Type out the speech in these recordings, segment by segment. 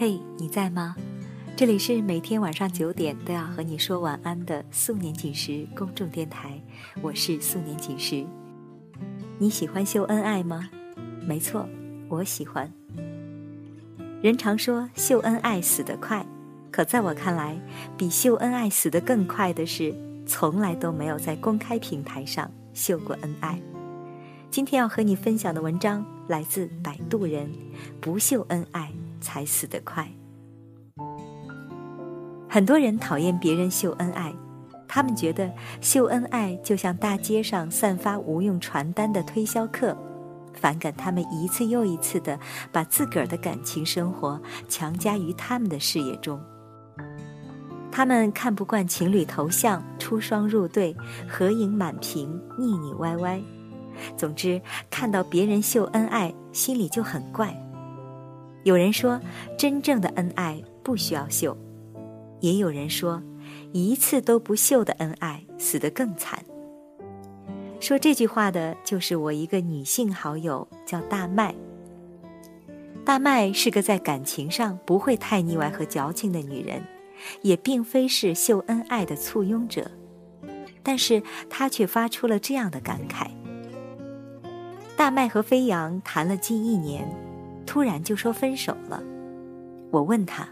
嘿，你在吗？这里是每天晚上九点都要和你说晚安的素年锦时公众电台，我是素年锦时。你喜欢秀恩爱吗？没错，我喜欢。人常说秀恩爱死得快，可在我看来，比秀恩爱死得更快的是，从来都没有在公开平台上秀过恩爱。今天要和你分享的文章来自摆渡人，不秀恩爱。才死得快。很多人讨厌别人秀恩爱，他们觉得秀恩爱就像大街上散发无用传单的推销客，反感他们一次又一次的把自个儿的感情生活强加于他们的视野中。他们看不惯情侣头像出双入对、合影满屏、腻腻歪歪。总之，看到别人秀恩爱，心里就很怪。有人说，真正的恩爱不需要秀；也有人说，一次都不秀的恩爱死得更惨。说这句话的就是我一个女性好友，叫大麦。大麦是个在感情上不会太腻歪和矫情的女人，也并非是秀恩爱的簇拥者，但是她却发出了这样的感慨：大麦和飞扬谈了近一年。突然就说分手了，我问他：“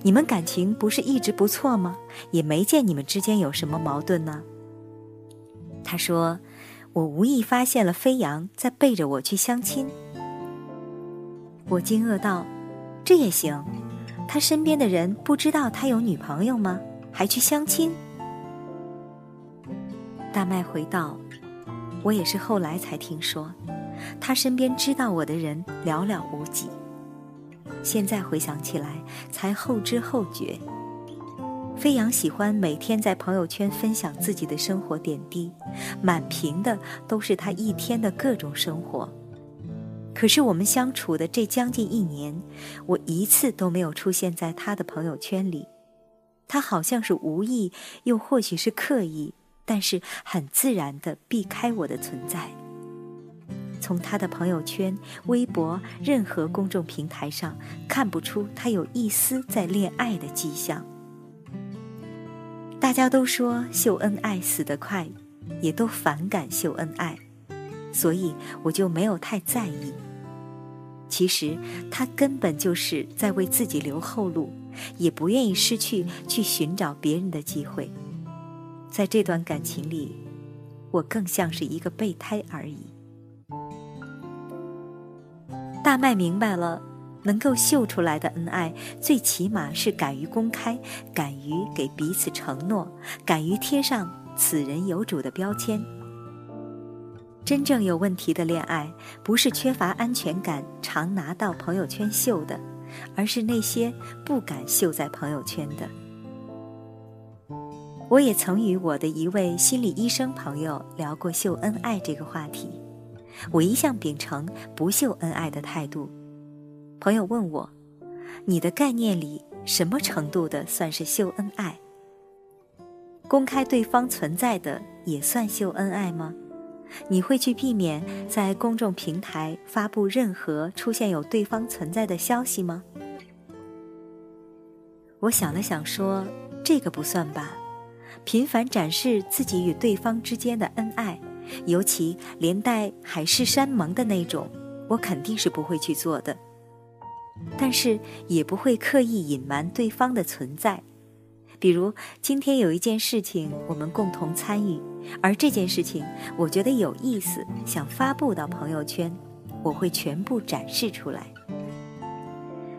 你们感情不是一直不错吗？也没见你们之间有什么矛盾呢。”他说：“我无意发现了飞扬在背着我去相亲。”我惊愕道：“这也行？他身边的人不知道他有女朋友吗？还去相亲？”大麦回道：“我也是后来才听说。”他身边知道我的人寥寥无几，现在回想起来才后知后觉。飞扬喜欢每天在朋友圈分享自己的生活点滴，满屏的都是他一天的各种生活。可是我们相处的这将近一年，我一次都没有出现在他的朋友圈里。他好像是无意，又或许是刻意，但是很自然的避开我的存在。从他的朋友圈、微博、任何公众平台上看不出他有一丝在恋爱的迹象。大家都说秀恩爱死得快，也都反感秀恩爱，所以我就没有太在意。其实他根本就是在为自己留后路，也不愿意失去去寻找别人的机会。在这段感情里，我更像是一个备胎而已。大麦明白了，能够秀出来的恩爱，最起码是敢于公开，敢于给彼此承诺，敢于贴上“此人有主”的标签。真正有问题的恋爱，不是缺乏安全感，常拿到朋友圈秀的，而是那些不敢秀在朋友圈的。我也曾与我的一位心理医生朋友聊过秀恩爱这个话题。我一向秉承不秀恩爱的态度。朋友问我：“你的概念里，什么程度的算是秀恩爱？公开对方存在的也算秀恩爱吗？你会去避免在公众平台发布任何出现有对方存在的消息吗？”我想了想说：“这个不算吧，频繁展示自己与对方之间的恩爱。”尤其连带海誓山盟的那种，我肯定是不会去做的。但是也不会刻意隐瞒对方的存在。比如今天有一件事情我们共同参与，而这件事情我觉得有意思，想发布到朋友圈，我会全部展示出来。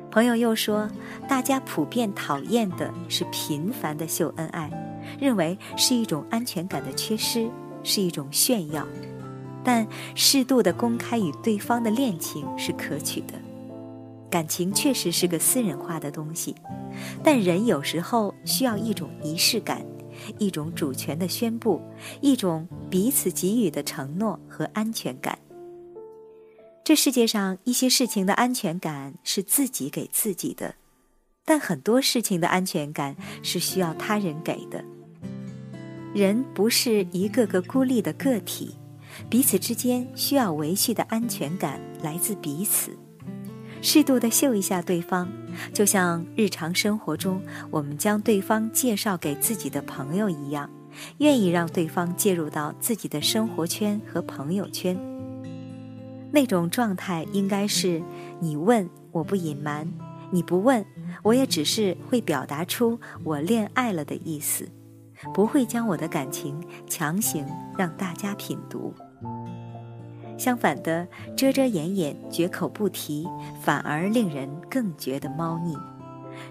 朋友又说，大家普遍讨厌的是频繁的秀恩爱，认为是一种安全感的缺失。是一种炫耀，但适度的公开与对方的恋情是可取的。感情确实是个私人化的东西，但人有时候需要一种仪式感，一种主权的宣布，一种彼此给予的承诺和安全感。这世界上一些事情的安全感是自己给自己的，但很多事情的安全感是需要他人给的。人不是一个个孤立的个体，彼此之间需要维系的安全感来自彼此。适度的秀一下对方，就像日常生活中我们将对方介绍给自己的朋友一样，愿意让对方介入到自己的生活圈和朋友圈。那种状态应该是：你问我不隐瞒，你不问我也只是会表达出我恋爱了的意思，不会将我的感情强行让大家品读。相反的，遮遮掩掩、绝口不提，反而令人更觉得猫腻。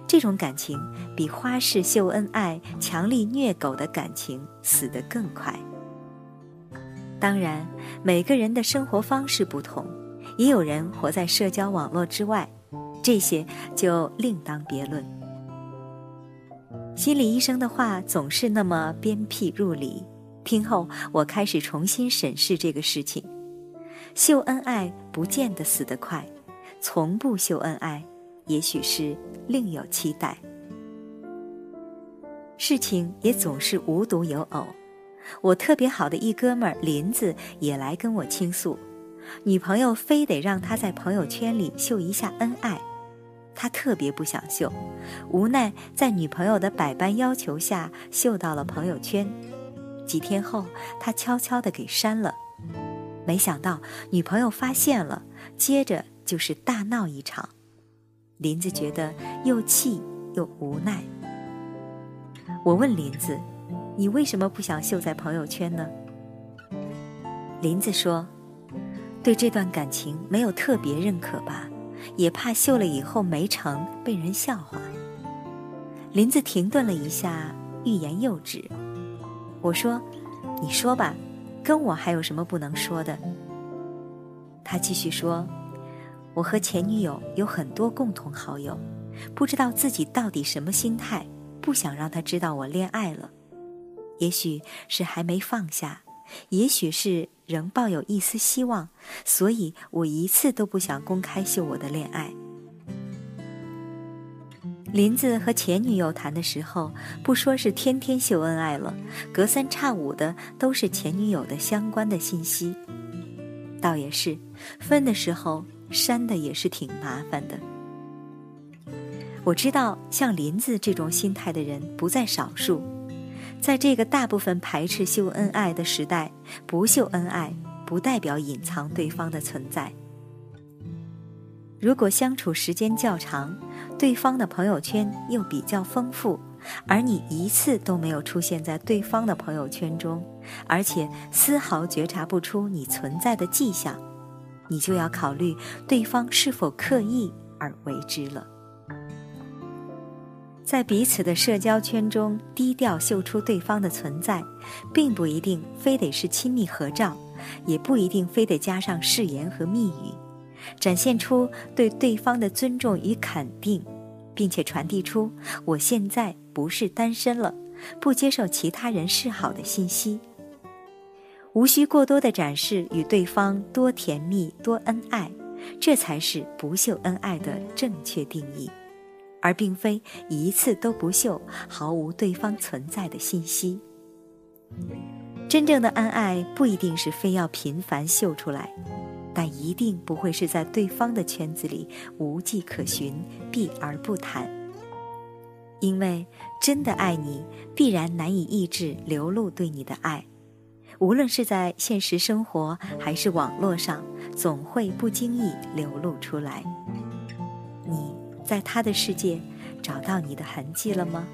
这种感情比花式秀恩爱、强力虐狗的感情死得更快。当然，每个人的生活方式不同，也有人活在社交网络之外，这些就另当别论。心理医生的话总是那么鞭辟入里，听后我开始重新审视这个事情。秀恩爱不见得死得快，从不秀恩爱，也许是另有期待。事情也总是无独有偶，我特别好的一哥们儿林子也来跟我倾诉，女朋友非得让他在朋友圈里秀一下恩爱，他特别不想秀，无奈在女朋友的百般要求下秀到了朋友圈，几天后他悄悄的给删了。没想到女朋友发现了，接着就是大闹一场。林子觉得又气又无奈。我问林子：“你为什么不想秀在朋友圈呢？”林子说：“对这段感情没有特别认可吧，也怕秀了以后没成被人笑话。”林子停顿了一下，欲言又止。我说：“你说吧。”跟我还有什么不能说的？他继续说：“我和前女友有很多共同好友，不知道自己到底什么心态，不想让他知道我恋爱了。也许是还没放下，也许是仍抱有一丝希望，所以我一次都不想公开秀我的恋爱。”林子和前女友谈的时候，不说是天天秀恩爱了，隔三差五的都是前女友的相关的信息。倒也是，分的时候删的也是挺麻烦的。我知道像林子这种心态的人不在少数，在这个大部分排斥秀恩爱的时代，不秀恩爱不代表隐藏对方的存在。如果相处时间较长，对方的朋友圈又比较丰富，而你一次都没有出现在对方的朋友圈中，而且丝毫觉察不出你存在的迹象，你就要考虑对方是否刻意而为之了。在彼此的社交圈中低调秀出对方的存在，并不一定非得是亲密合照，也不一定非得加上誓言和密语。展现出对对方的尊重与肯定，并且传递出我现在不是单身了，不接受其他人示好的信息。无需过多的展示与对方多甜蜜多恩爱，这才是不秀恩爱的正确定义，而并非一次都不秀，毫无对方存在的信息。真正的恩爱不一定是非要频繁秀出来。但一定不会是在对方的圈子里无迹可寻、避而不谈，因为真的爱你，必然难以抑制流露对你的爱，无论是在现实生活还是网络上，总会不经意流露出来。你在他的世界找到你的痕迹了吗？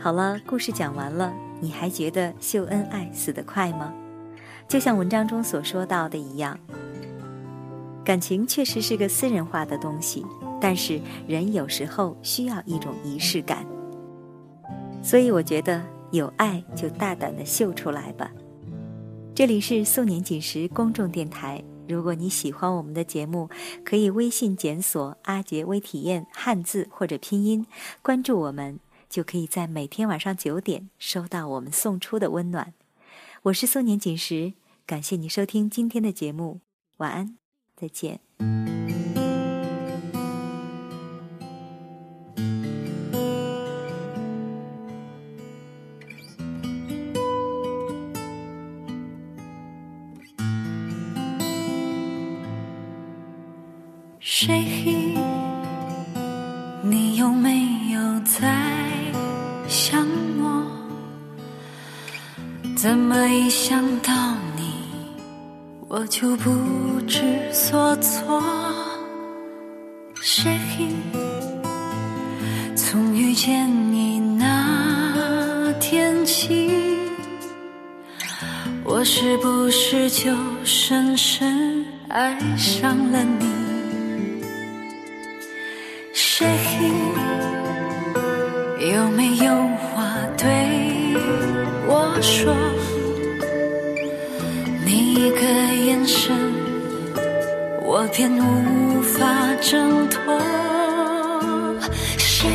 好了，故事讲完了，你还觉得秀恩爱死得快吗？就像文章中所说到的一样，感情确实是个私人化的东西，但是人有时候需要一种仪式感。所以我觉得有爱就大胆的秀出来吧。这里是素年锦时公众电台，如果你喜欢我们的节目，可以微信检索“阿杰微体验”汉字或者拼音，关注我们，就可以在每天晚上九点收到我们送出的温暖。我是苏年锦时。感谢你收听今天的节目，晚安，再见。谁？你有没有在想我？怎么一想到你，我就不知所措？谁？从遇见你那天起，我是不是就深深爱上了你？谁有没有话对我说？你一个眼神，我便无法挣脱。谁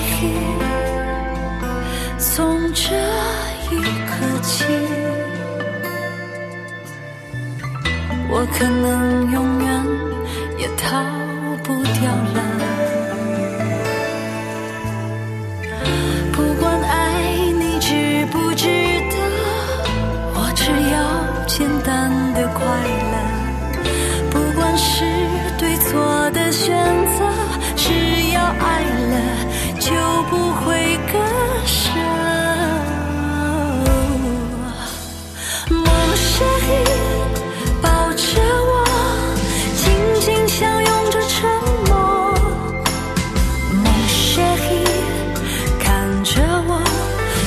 从这一刻起，我可能永远也逃不掉了。选择，只要爱了就不会割舍。梦谁抱着我，紧紧相拥着沉默。梦谁看着我，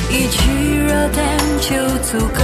一句热淡就足够。